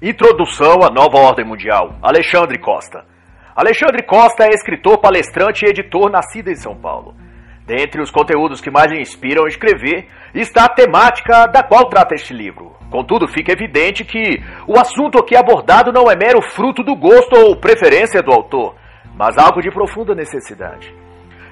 Introdução à Nova Ordem Mundial. Alexandre Costa. Alexandre Costa é escritor, palestrante e editor nascido em São Paulo. Dentre os conteúdos que mais lhe inspiram a escrever está a temática da qual trata este livro. Contudo, fica evidente que o assunto aqui abordado não é mero fruto do gosto ou preferência do autor, mas algo de profunda necessidade.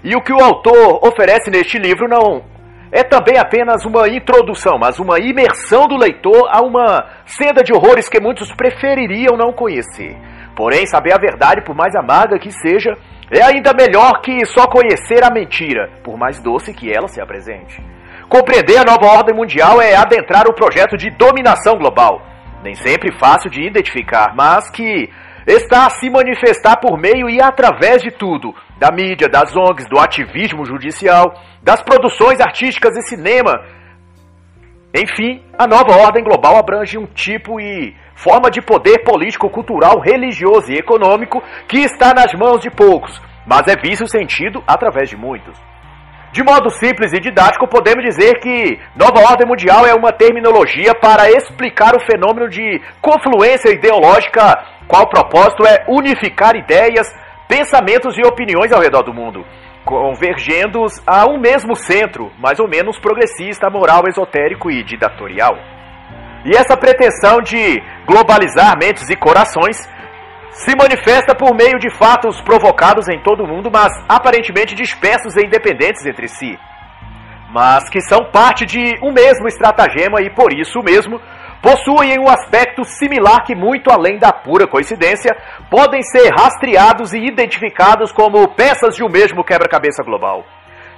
E o que o autor oferece neste livro não é também apenas uma introdução, mas uma imersão do leitor a uma senda de horrores que muitos prefeririam não conhecer. Porém, saber a verdade, por mais amarga que seja, é ainda melhor que só conhecer a mentira, por mais doce que ela se apresente. Compreender a nova ordem mundial é adentrar o projeto de dominação global. Nem sempre fácil de identificar, mas que está a se manifestar por meio e através de tudo: da mídia, das ONGs, do ativismo judicial, das produções artísticas e cinema. Enfim, a nova ordem global abrange um tipo e forma de poder político, cultural, religioso e econômico que está nas mãos de poucos, mas é visto sentido através de muitos. De modo simples e didático, podemos dizer que nova ordem mundial é uma terminologia para explicar o fenômeno de confluência ideológica, qual propósito é unificar ideias, pensamentos e opiniões ao redor do mundo, convergendo a um mesmo centro, mais ou menos progressista, moral, esotérico e ditatorial. E essa pretensão de globalizar mentes e corações se manifesta por meio de fatos provocados em todo o mundo, mas aparentemente dispersos e independentes entre si, mas que são parte de um mesmo estratagema e por isso mesmo possuem um aspecto similar que, muito além da pura coincidência, podem ser rastreados e identificados como peças de um mesmo quebra-cabeça global.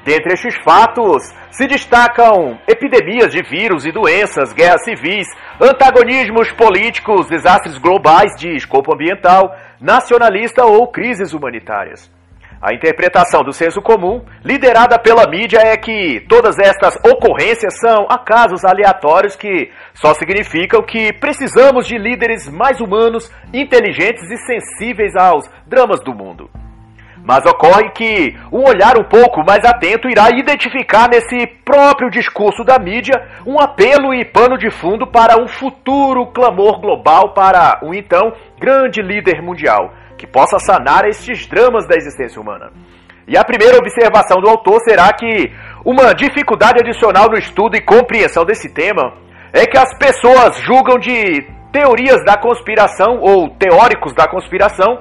Dentre estes fatos se destacam epidemias de vírus e doenças, guerras civis, antagonismos políticos, desastres globais de escopo ambiental, nacionalista ou crises humanitárias. A interpretação do senso comum, liderada pela mídia, é que todas estas ocorrências são acasos aleatórios que só significam que precisamos de líderes mais humanos, inteligentes e sensíveis aos dramas do mundo. Mas ocorre que um olhar um pouco mais atento irá identificar nesse próprio discurso da mídia um apelo e pano de fundo para um futuro clamor global para um então grande líder mundial que possa sanar estes dramas da existência humana. E a primeira observação do autor será que uma dificuldade adicional no estudo e compreensão desse tema é que as pessoas julgam de teorias da conspiração ou teóricos da conspiração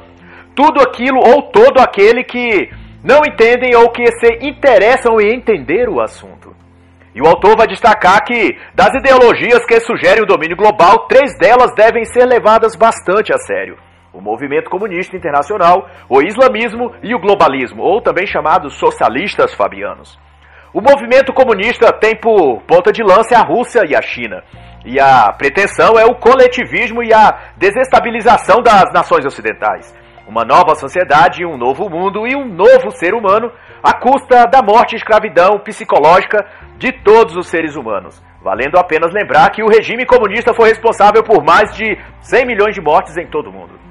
tudo aquilo ou todo aquele que não entendem ou que se interessam em entender o assunto. E o autor vai destacar que, das ideologias que sugerem o domínio global, três delas devem ser levadas bastante a sério: o movimento comunista internacional, o islamismo e o globalismo, ou também chamados socialistas fabianos. O movimento comunista tem por ponta de lança a Rússia e a China. E a pretensão é o coletivismo e a desestabilização das nações ocidentais uma nova sociedade, um novo mundo e um novo ser humano à custa da morte e escravidão psicológica de todos os seres humanos. Valendo apenas lembrar que o regime comunista foi responsável por mais de 100 milhões de mortes em todo o mundo.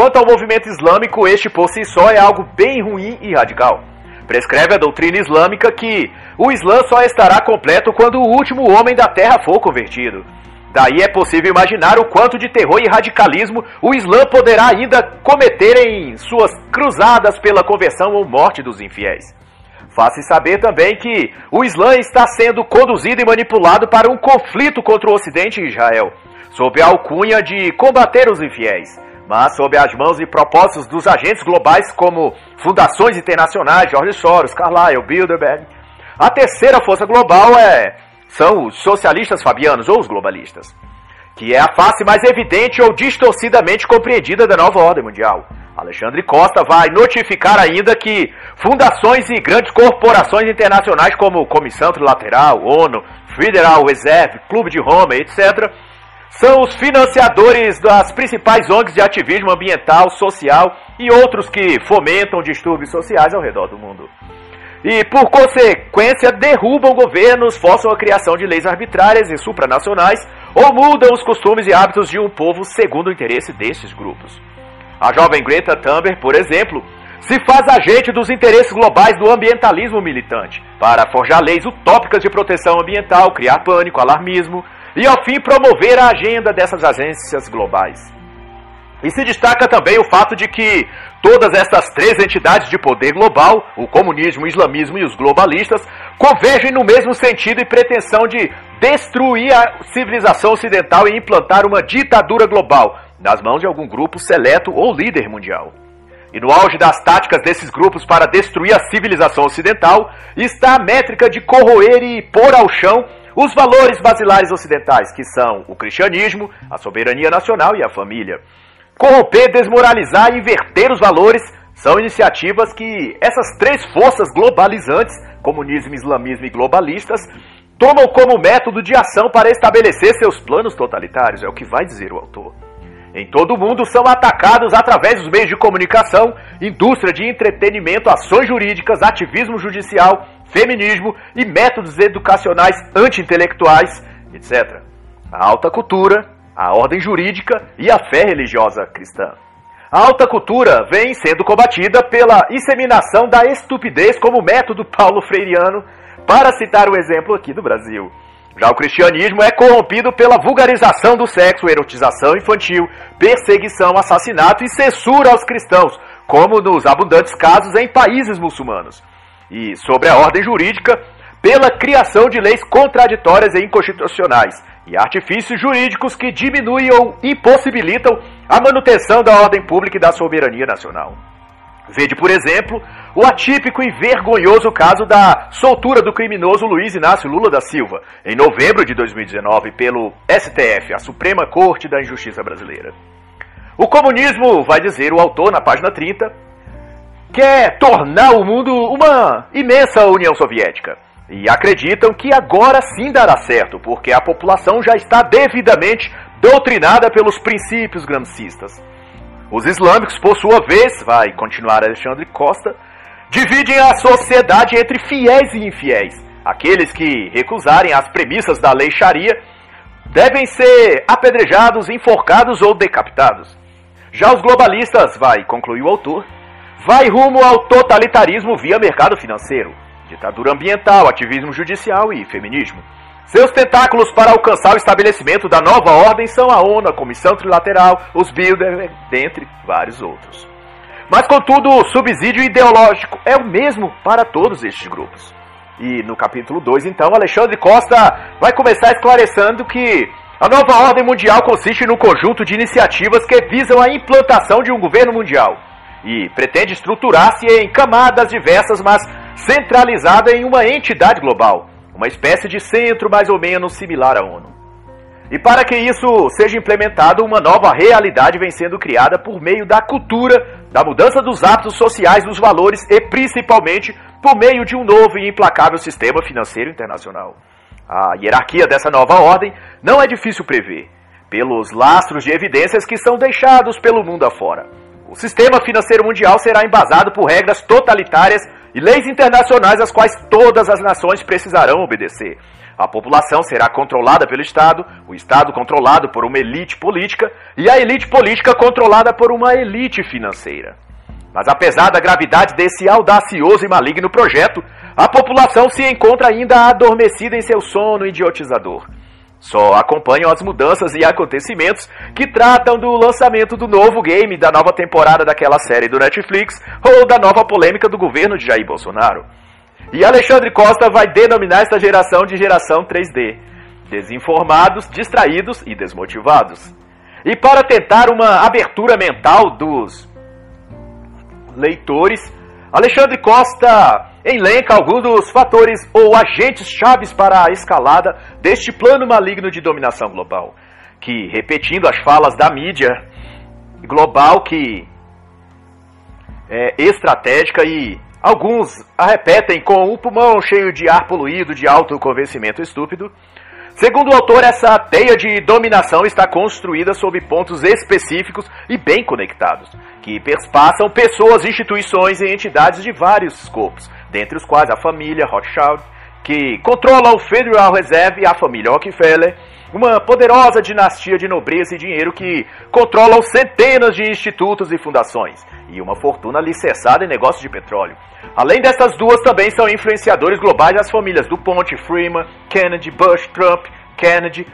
Quanto ao movimento islâmico, este por si só é algo bem ruim e radical. Prescreve a doutrina islâmica que o Islã só estará completo quando o último homem da terra for convertido. Daí é possível imaginar o quanto de terror e radicalismo o Islã poderá ainda cometer em suas cruzadas pela conversão ou morte dos infiéis. Faz-se saber também que o Islã está sendo conduzido e manipulado para um conflito contra o Ocidente e Israel, sob a alcunha de combater os infiéis, mas sob as mãos e propósitos dos agentes globais como fundações internacionais, George Soros, Carlyle, Bilderberg. A terceira força global é são os socialistas fabianos ou os globalistas, que é a face mais evidente ou distorcidamente compreendida da nova ordem mundial. Alexandre Costa vai notificar ainda que fundações e grandes corporações internacionais como Comissão Trilateral, ONU, Federal Reserve, Clube de Roma, etc., são os financiadores das principais ONGs de ativismo ambiental, social e outros que fomentam distúrbios sociais ao redor do mundo e, por consequência, derrubam governos, forçam a criação de leis arbitrárias e supranacionais ou mudam os costumes e hábitos de um povo segundo o interesse desses grupos. A jovem Greta Thunberg, por exemplo, se faz agente dos interesses globais do ambientalismo militante para forjar leis utópicas de proteção ambiental, criar pânico, alarmismo, e, ao fim, promover a agenda dessas agências globais. E se destaca também o fato de que todas estas três entidades de poder global, o comunismo, o islamismo e os globalistas, convergem no mesmo sentido e pretensão de destruir a civilização ocidental e implantar uma ditadura global nas mãos de algum grupo seleto ou líder mundial. E no auge das táticas desses grupos para destruir a civilização ocidental está a métrica de corroer e pôr ao chão os valores basilares ocidentais, que são o cristianismo, a soberania nacional e a família. Corromper, desmoralizar e inverter os valores são iniciativas que essas três forças globalizantes, comunismo, islamismo e globalistas, tomam como método de ação para estabelecer seus planos totalitários, é o que vai dizer o autor. Em todo o mundo são atacados através dos meios de comunicação, indústria de entretenimento, ações jurídicas, ativismo judicial, feminismo e métodos educacionais anti-intelectuais, etc. A alta cultura, a ordem jurídica e a fé religiosa cristã. A alta cultura vem sendo combatida pela inseminação da estupidez como método paulo freiriano, para citar o um exemplo aqui do Brasil. Já o cristianismo é corrompido pela vulgarização do sexo, erotização infantil, perseguição, assassinato e censura aos cristãos, como nos abundantes casos em países muçulmanos. E sobre a ordem jurídica, pela criação de leis contraditórias e inconstitucionais e artifícios jurídicos que diminuem ou impossibilitam a manutenção da ordem pública e da soberania nacional. Vede, por exemplo, o atípico e vergonhoso caso da soltura do criminoso Luiz Inácio Lula da Silva, em novembro de 2019, pelo STF, a Suprema Corte da Injustiça Brasileira. O comunismo, vai dizer o autor na página 30, quer tornar o mundo uma imensa União Soviética. E acreditam que agora sim dará certo, porque a população já está devidamente doutrinada pelos princípios gramscistas. Os islâmicos, por sua vez, vai continuar Alexandre Costa, dividem a sociedade entre fiéis e infiéis. Aqueles que recusarem as premissas da lei Sharia devem ser apedrejados, enforcados ou decapitados. Já os globalistas, vai concluir o autor, vai rumo ao totalitarismo via mercado financeiro, ditadura ambiental, ativismo judicial e feminismo. Seus tentáculos para alcançar o estabelecimento da nova ordem são a ONU, a Comissão Trilateral, os Bilderberg, dentre vários outros. Mas, contudo, o subsídio ideológico é o mesmo para todos estes grupos. E no capítulo 2, então, Alexandre Costa vai começar esclarecendo que a nova ordem mundial consiste num conjunto de iniciativas que visam a implantação de um governo mundial e pretende estruturar-se em camadas diversas, mas centralizada em uma entidade global, uma espécie de centro mais ou menos similar à ONU. E para que isso seja implementado, uma nova realidade vem sendo criada por meio da cultura, da mudança dos hábitos sociais, dos valores e principalmente por meio de um novo e implacável sistema financeiro internacional. A hierarquia dessa nova ordem não é difícil prever, pelos lastros de evidências que são deixados pelo mundo afora. O sistema financeiro mundial será embasado por regras totalitárias e leis internacionais às quais todas as nações precisarão obedecer. A população será controlada pelo Estado, o Estado controlado por uma elite política e a elite política controlada por uma elite financeira. Mas apesar da gravidade desse audacioso e maligno projeto, a população se encontra ainda adormecida em seu sono idiotizador. Só acompanham as mudanças e acontecimentos que tratam do lançamento do novo game, da nova temporada daquela série do Netflix ou da nova polêmica do governo de Jair Bolsonaro. E Alexandre Costa vai denominar esta geração de geração 3D. Desinformados, distraídos e desmotivados. E para tentar uma abertura mental dos leitores, Alexandre Costa elenca alguns dos fatores ou agentes chaves para a escalada deste plano maligno de dominação global, que, repetindo as falas da mídia global, que é estratégica e Alguns a repetem com o pulmão cheio de ar poluído de alto convencimento estúpido. Segundo o autor, essa teia de dominação está construída sob pontos específicos e bem conectados, que perspassam pessoas, instituições e entidades de vários escopos, dentre os quais a família Rothschild, que controla o Federal Reserve e a família Rockefeller, uma poderosa dinastia de nobreza e dinheiro que controla centenas de institutos e fundações, e uma fortuna alicerçada em negócios de petróleo. Além dessas duas, também são influenciadores globais as famílias do Ponte, Freeman, Kennedy, Bush, Trump, Kennedy,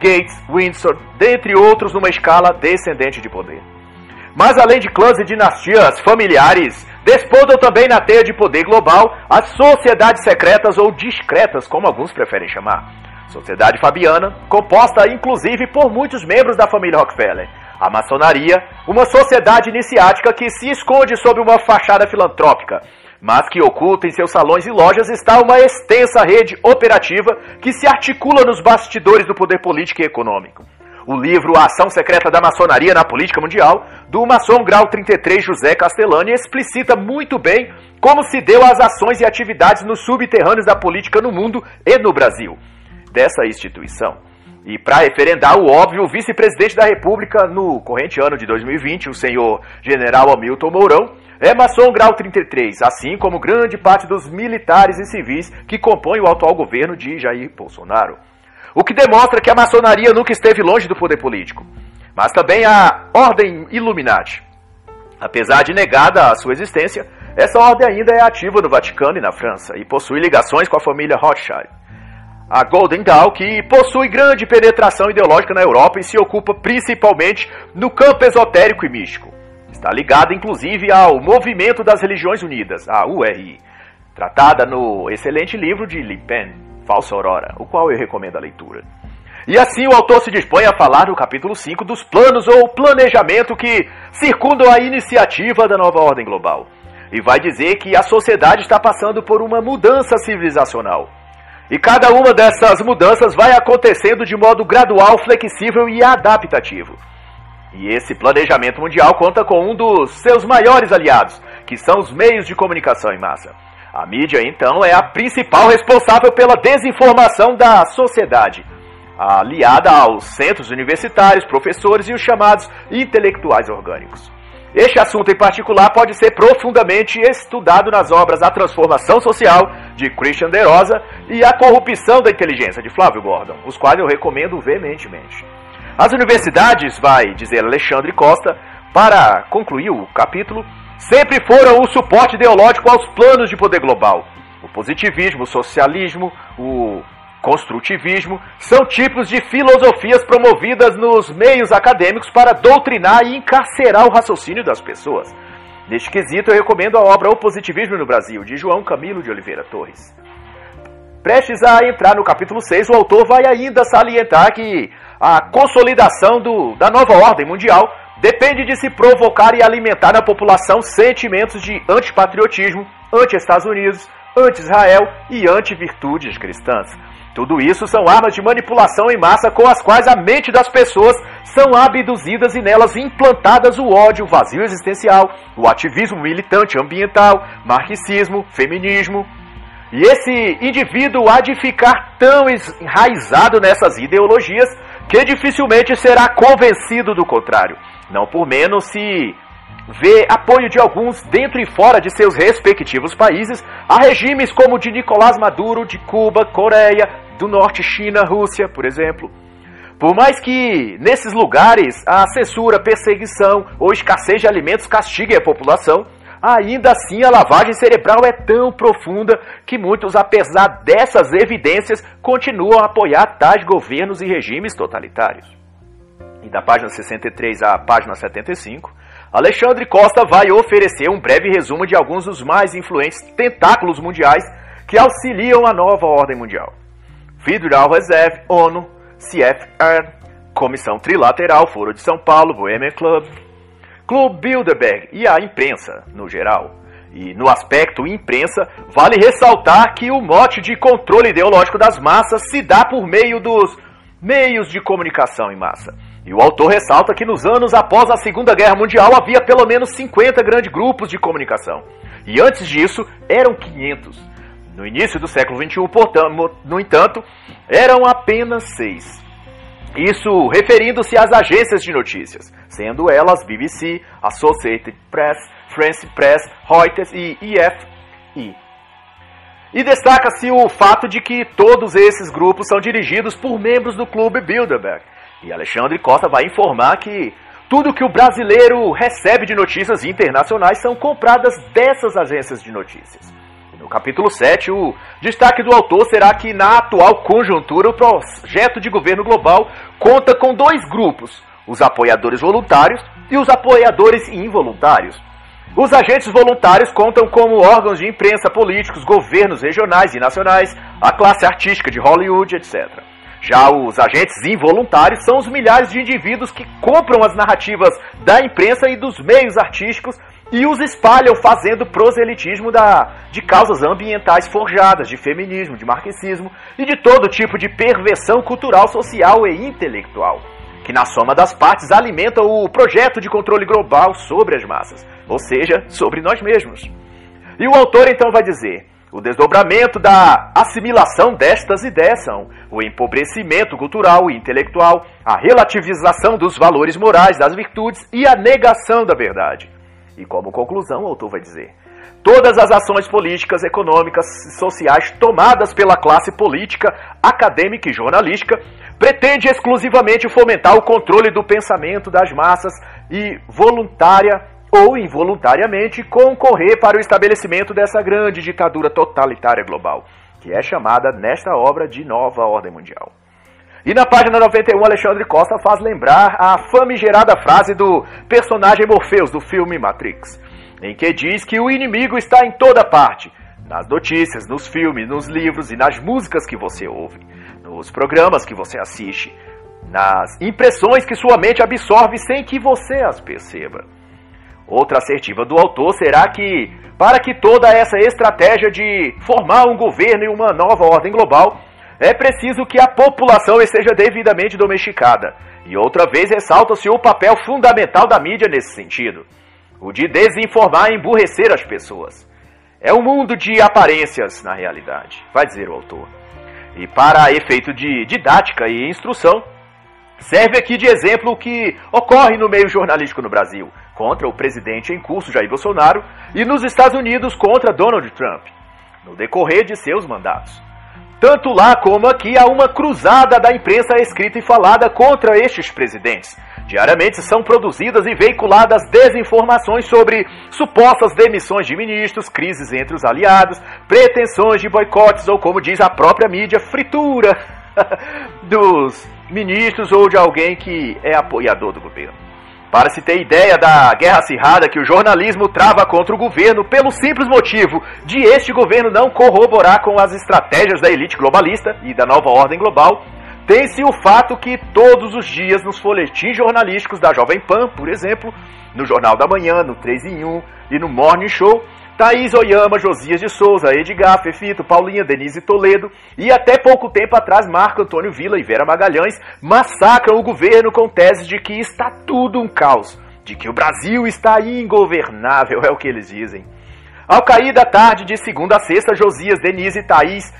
Gates, Windsor, dentre outros numa escala descendente de poder. Mas além de clãs e dinastias familiares, despodam também na teia de poder global as sociedades secretas ou discretas, como alguns preferem chamar. Sociedade Fabiana, composta inclusive por muitos membros da família Rockefeller. A maçonaria, uma sociedade iniciática que se esconde sob uma fachada filantrópica, mas que oculta em seus salões e lojas está uma extensa rede operativa que se articula nos bastidores do poder político e econômico. O livro A Ação Secreta da Maçonaria na Política Mundial, do maçom grau 33 José Castellani, explicita muito bem como se deu as ações e atividades nos subterrâneos da política no mundo e no Brasil dessa instituição. E para referendar o óbvio, o vice-presidente da República no corrente ano de 2020, o senhor general Hamilton Mourão, é maçom grau 33, assim como grande parte dos militares e civis que compõem o atual governo de Jair Bolsonaro. O que demonstra que a maçonaria nunca esteve longe do poder político. Mas também a Ordem Illuminati. Apesar de negada a sua existência, essa ordem ainda é ativa no Vaticano e na França e possui ligações com a família Rothschild. A Golden Dawn, que possui grande penetração ideológica na Europa e se ocupa principalmente no campo esotérico e místico. Está ligada inclusive ao Movimento das Religiões Unidas, a URI, tratada no excelente livro de Le Pen, Falsa Aurora, o qual eu recomendo a leitura. E assim o autor se dispõe a falar no capítulo 5 dos planos ou planejamento que circundam a iniciativa da nova ordem global. E vai dizer que a sociedade está passando por uma mudança civilizacional e cada uma dessas mudanças vai acontecendo de modo gradual, flexível e adaptativo. E esse planejamento mundial conta com um dos seus maiores aliados, que são os meios de comunicação em massa. A mídia, então, é a principal responsável pela desinformação da sociedade, aliada aos centros universitários, professores e os chamados intelectuais orgânicos. Este assunto em particular pode ser profundamente estudado nas obras A Transformação Social, de Christian De Rosa, e A Corrupção da Inteligência, de Flávio Gordon, os quais eu recomendo veementemente. As universidades, vai dizer Alexandre Costa, para concluir o capítulo, sempre foram o suporte ideológico aos planos de poder global. O positivismo, o socialismo, o construtivismo são tipos de filosofias promovidas nos meios acadêmicos para doutrinar e encarcerar o raciocínio das pessoas. Neste quesito, eu recomendo a obra O Positivismo no Brasil, de João Camilo de Oliveira Torres. Prestes a entrar no capítulo 6, o autor vai ainda salientar que a consolidação do, da nova ordem mundial depende de se provocar e alimentar na população sentimentos de antipatriotismo, anti-Estados Unidos, anti-Israel e anti-virtudes cristãs. Tudo isso são armas de manipulação em massa com as quais a mente das pessoas são abduzidas e nelas implantadas o ódio, o vazio existencial, o ativismo militante ambiental, marxismo, feminismo. E esse indivíduo há de ficar tão enraizado nessas ideologias que dificilmente será convencido do contrário. Não por menos se vê apoio de alguns dentro e fora de seus respectivos países a regimes como o de Nicolás Maduro, de Cuba, Coreia, do Norte, China, Rússia, por exemplo. Por mais que nesses lugares a censura, perseguição ou escassez de alimentos castiguem a população, ainda assim a lavagem cerebral é tão profunda que muitos, apesar dessas evidências, continuam a apoiar tais governos e regimes totalitários. E da página 63 à página 75, Alexandre Costa vai oferecer um breve resumo de alguns dos mais influentes tentáculos mundiais que auxiliam a nova ordem mundial. Federal Reserve, ONU, CFR, Comissão Trilateral, Foro de São Paulo, Bohemian Club, Clube Bilderberg e a imprensa, no geral. E no aspecto imprensa, vale ressaltar que o mote de controle ideológico das massas se dá por meio dos meios de comunicação em massa. E o autor ressalta que nos anos após a Segunda Guerra Mundial havia pelo menos 50 grandes grupos de comunicação. E antes disso, eram 500. No início do século XXI, portanto, no entanto, eram apenas seis. Isso referindo-se às agências de notícias, sendo elas BBC, Associated Press, France Press, Reuters e EFI. E destaca-se o fato de que todos esses grupos são dirigidos por membros do Clube Bilderberg. E Alexandre Costa vai informar que tudo que o brasileiro recebe de notícias internacionais são compradas dessas agências de notícias. No capítulo 7, o destaque do autor será que, na atual conjuntura, o projeto de governo global conta com dois grupos: os apoiadores voluntários e os apoiadores involuntários. Os agentes voluntários contam como órgãos de imprensa políticos, governos regionais e nacionais, a classe artística de Hollywood, etc. Já os agentes involuntários são os milhares de indivíduos que compram as narrativas da imprensa e dos meios artísticos e os espalham fazendo proselitismo da, de causas ambientais forjadas, de feminismo, de marxismo e de todo tipo de perversão cultural, social e intelectual, que na soma das partes alimenta o projeto de controle global sobre as massas, ou seja, sobre nós mesmos. E o autor então vai dizer: o desdobramento da assimilação destas ideias são o empobrecimento cultural e intelectual, a relativização dos valores morais, das virtudes e a negação da verdade. E como conclusão, o autor vai dizer: todas as ações políticas, econômicas e sociais tomadas pela classe política, acadêmica e jornalística pretende exclusivamente fomentar o controle do pensamento das massas e voluntária ou involuntariamente concorrer para o estabelecimento dessa grande ditadura totalitária global, que é chamada nesta obra de Nova Ordem Mundial. E na página 91, Alexandre Costa faz lembrar a famigerada frase do personagem Morpheus do filme Matrix, em que diz que o inimigo está em toda parte, nas notícias, nos filmes, nos livros e nas músicas que você ouve, nos programas que você assiste, nas impressões que sua mente absorve sem que você as perceba. Outra assertiva do autor será que, para que toda essa estratégia de formar um governo e uma nova ordem global é preciso que a população esteja devidamente domesticada. E outra vez ressalta-se o papel fundamental da mídia nesse sentido: o de desinformar e emburrecer as pessoas. É um mundo de aparências, na realidade, vai dizer o autor. E para efeito de didática e instrução, serve aqui de exemplo o que ocorre no meio jornalístico no Brasil, contra o presidente em curso Jair Bolsonaro, e nos Estados Unidos contra Donald Trump, no decorrer de seus mandatos. Tanto lá como aqui há uma cruzada da imprensa escrita e falada contra estes presidentes. Diariamente são produzidas e veiculadas desinformações sobre supostas demissões de ministros, crises entre os aliados, pretensões de boicotes ou, como diz a própria mídia, fritura dos ministros ou de alguém que é apoiador do governo. Para se ter ideia da guerra acirrada que o jornalismo trava contra o governo pelo simples motivo de este governo não corroborar com as estratégias da elite globalista e da nova ordem global, tem-se o fato que todos os dias nos folhetins jornalísticos da Jovem Pan, por exemplo, no Jornal da Manhã, no 3 em 1 e no Morning Show, Thaís Oyama, Josias de Souza, Edgar, Fefito, Paulinha, Denise Toledo e até pouco tempo atrás Marco Antônio Vila e Vera Magalhães massacram o governo com teses de que está tudo um caos, de que o Brasil está ingovernável, é o que eles dizem. Ao cair da tarde de segunda a sexta, Josias, Denise e Thaís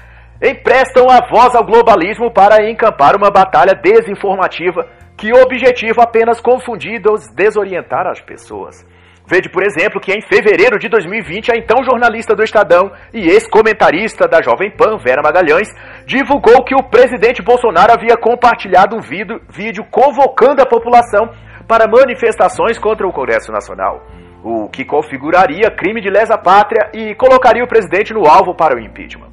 emprestam a voz ao globalismo para encampar uma batalha desinformativa que objetiva apenas confundir ou desorientar as pessoas. Vede, por exemplo, que em fevereiro de 2020, a então jornalista do Estadão e ex-comentarista da Jovem Pan, Vera Magalhães, divulgou que o presidente Bolsonaro havia compartilhado um vídeo, convocando a população para manifestações contra o Congresso Nacional, o que configuraria crime de lesa pátria e colocaria o presidente no alvo para o impeachment.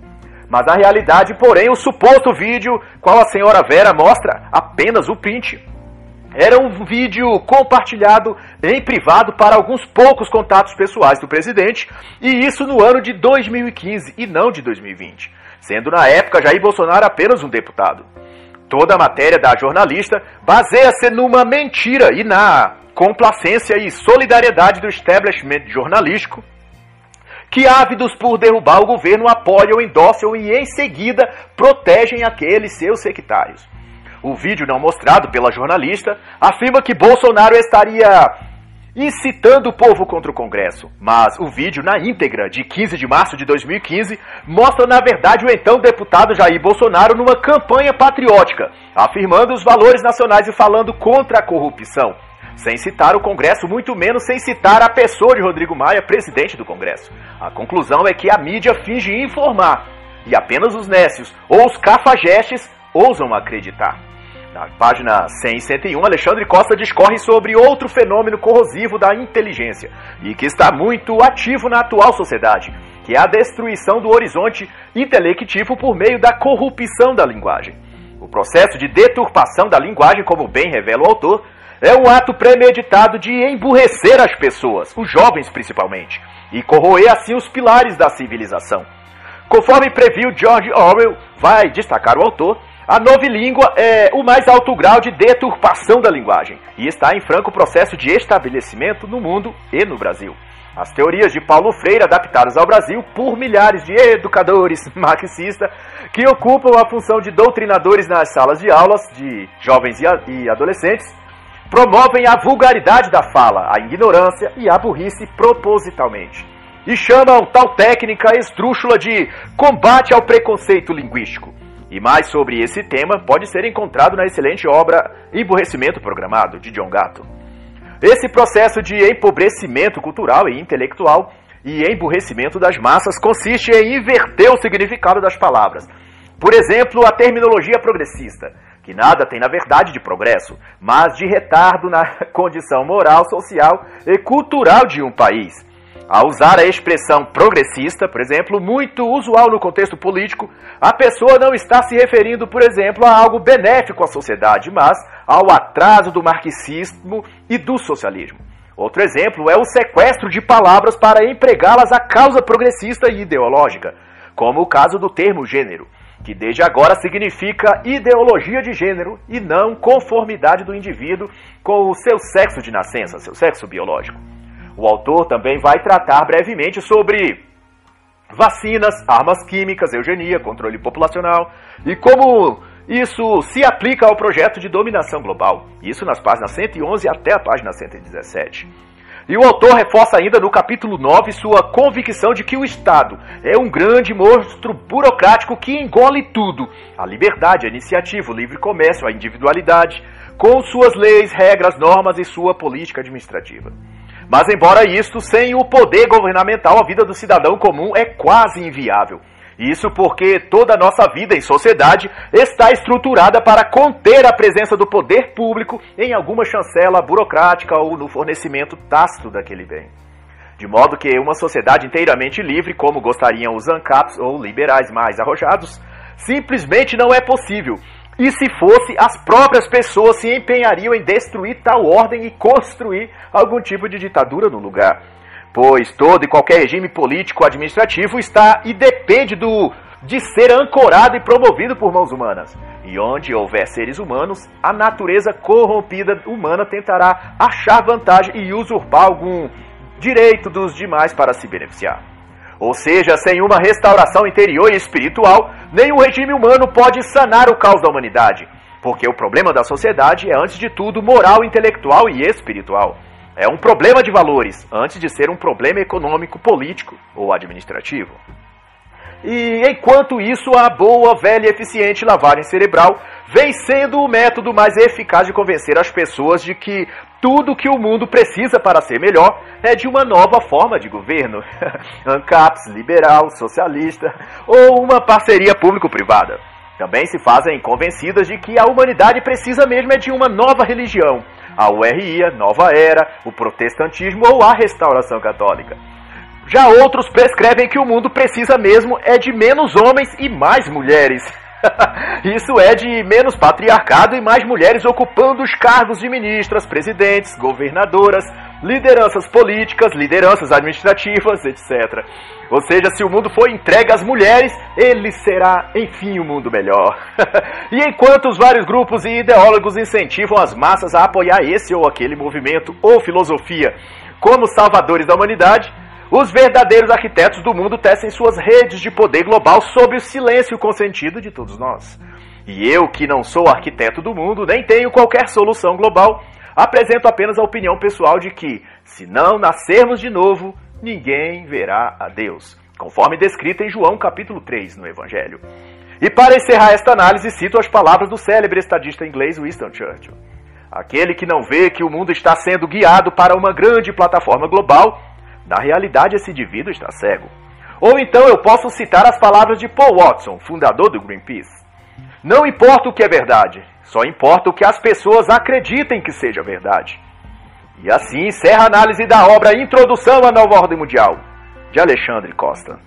Mas na realidade, porém, o suposto vídeo, qual a senhora Vera mostra apenas o print era um vídeo compartilhado em privado para alguns poucos contatos pessoais do presidente, e isso no ano de 2015 e não de 2020, sendo na época Jair Bolsonaro apenas um deputado. Toda a matéria da jornalista baseia-se numa mentira e na complacência e solidariedade do establishment jornalístico, que ávidos por derrubar o governo apoiam, endossam e em seguida protegem aqueles seus sectários. O vídeo não mostrado pela jornalista afirma que Bolsonaro estaria incitando o povo contra o Congresso. Mas o vídeo, na íntegra, de 15 de março de 2015, mostra na verdade o então deputado Jair Bolsonaro numa campanha patriótica, afirmando os valores nacionais e falando contra a corrupção. Sem citar o Congresso, muito menos sem citar a pessoa de Rodrigo Maia, presidente do Congresso. A conclusão é que a mídia finge informar, e apenas os nécios ou os cafajestes ousam acreditar. Na página 100 e 101, Alexandre Costa discorre sobre outro fenômeno corrosivo da inteligência e que está muito ativo na atual sociedade. que é a destruição do horizonte intelectivo por meio da corrupção da linguagem. O processo de deturpação da linguagem, como bem revela o autor, é um ato premeditado de emburrecer as pessoas, os jovens principalmente, e corroer assim os pilares da civilização. Conforme previu George Orwell, vai destacar o autor, a novilíngua é o mais alto grau de deturpação da linguagem e está em franco processo de estabelecimento no mundo e no Brasil. As teorias de Paulo Freire adaptadas ao Brasil por milhares de educadores marxistas que ocupam a função de doutrinadores nas salas de aulas de jovens e adolescentes promovem a vulgaridade da fala, a ignorância e a burrice propositalmente. E chamam tal técnica esdrúxula de combate ao preconceito linguístico. E mais sobre esse tema pode ser encontrado na excelente obra Emburrecimento Programado, de John Gatto. Esse processo de empobrecimento cultural e intelectual e emburrecimento das massas consiste em inverter o significado das palavras. Por exemplo, a terminologia progressista, que nada tem na verdade de progresso, mas de retardo na condição moral, social e cultural de um país. Ao usar a expressão progressista, por exemplo, muito usual no contexto político, a pessoa não está se referindo, por exemplo, a algo benéfico à sociedade, mas ao atraso do marxismo e do socialismo. Outro exemplo é o sequestro de palavras para empregá-las à causa progressista e ideológica, como o caso do termo gênero, que desde agora significa ideologia de gênero e não conformidade do indivíduo com o seu sexo de nascença, seu sexo biológico. O autor também vai tratar brevemente sobre vacinas, armas químicas, eugenia, controle populacional e como isso se aplica ao projeto de dominação global. Isso nas páginas 111 até a página 117. E o autor reforça ainda no capítulo 9 sua convicção de que o Estado é um grande monstro burocrático que engole tudo: a liberdade, a iniciativa, o livre comércio, a individualidade, com suas leis, regras, normas e sua política administrativa. Mas, embora isto, sem o poder governamental, a vida do cidadão comum é quase inviável. Isso porque toda a nossa vida em sociedade está estruturada para conter a presença do poder público em alguma chancela burocrática ou no fornecimento tácito daquele bem. De modo que uma sociedade inteiramente livre, como gostariam os ANCAPs ou liberais mais arrojados, simplesmente não é possível, e se fosse, as próprias pessoas se empenhariam em destruir tal ordem e construir algum tipo de ditadura no lugar. Pois todo e qualquer regime político administrativo está e depende do de ser ancorado e promovido por mãos humanas. E onde houver seres humanos, a natureza corrompida humana tentará achar vantagem e usurpar algum direito dos demais para se beneficiar. Ou seja, sem uma restauração interior e espiritual, nenhum regime humano pode sanar o caos da humanidade. Porque o problema da sociedade é, antes de tudo, moral, intelectual e espiritual. É um problema de valores, antes de ser um problema econômico, político ou administrativo. E enquanto isso, a boa, velha e eficiente lavagem cerebral vem sendo o método mais eficaz de convencer as pessoas de que tudo que o mundo precisa para ser melhor é de uma nova forma de governo, ANCAPs, liberal, socialista ou uma parceria público-privada. Também se fazem convencidas de que a humanidade precisa mesmo é de uma nova religião, a URI, a Nova Era, o protestantismo ou a restauração católica. Já outros prescrevem que o mundo precisa mesmo é de menos homens e mais mulheres. Isso é de menos patriarcado e mais mulheres ocupando os cargos de ministras, presidentes, governadoras, lideranças políticas, lideranças administrativas, etc. Ou seja, se o mundo for entregue às mulheres, ele será, enfim, o um mundo melhor. e enquanto os vários grupos e ideólogos incentivam as massas a apoiar esse ou aquele movimento ou filosofia como salvadores da humanidade, os verdadeiros arquitetos do mundo tecem suas redes de poder global sob o silêncio consentido de todos nós. E eu, que não sou arquiteto do mundo, nem tenho qualquer solução global, apresento apenas a opinião pessoal de que, se não nascermos de novo, ninguém verá a Deus, conforme descrito em João capítulo 3 no Evangelho. E para encerrar esta análise, cito as palavras do célebre estadista inglês Winston Churchill. Aquele que não vê que o mundo está sendo guiado para uma grande plataforma global na realidade, esse indivíduo está cego. Ou então eu posso citar as palavras de Paul Watson, fundador do Greenpeace. Não importa o que é verdade, só importa o que as pessoas acreditem que seja verdade. E assim encerra a análise da obra Introdução à Nova Ordem Mundial, de Alexandre Costa.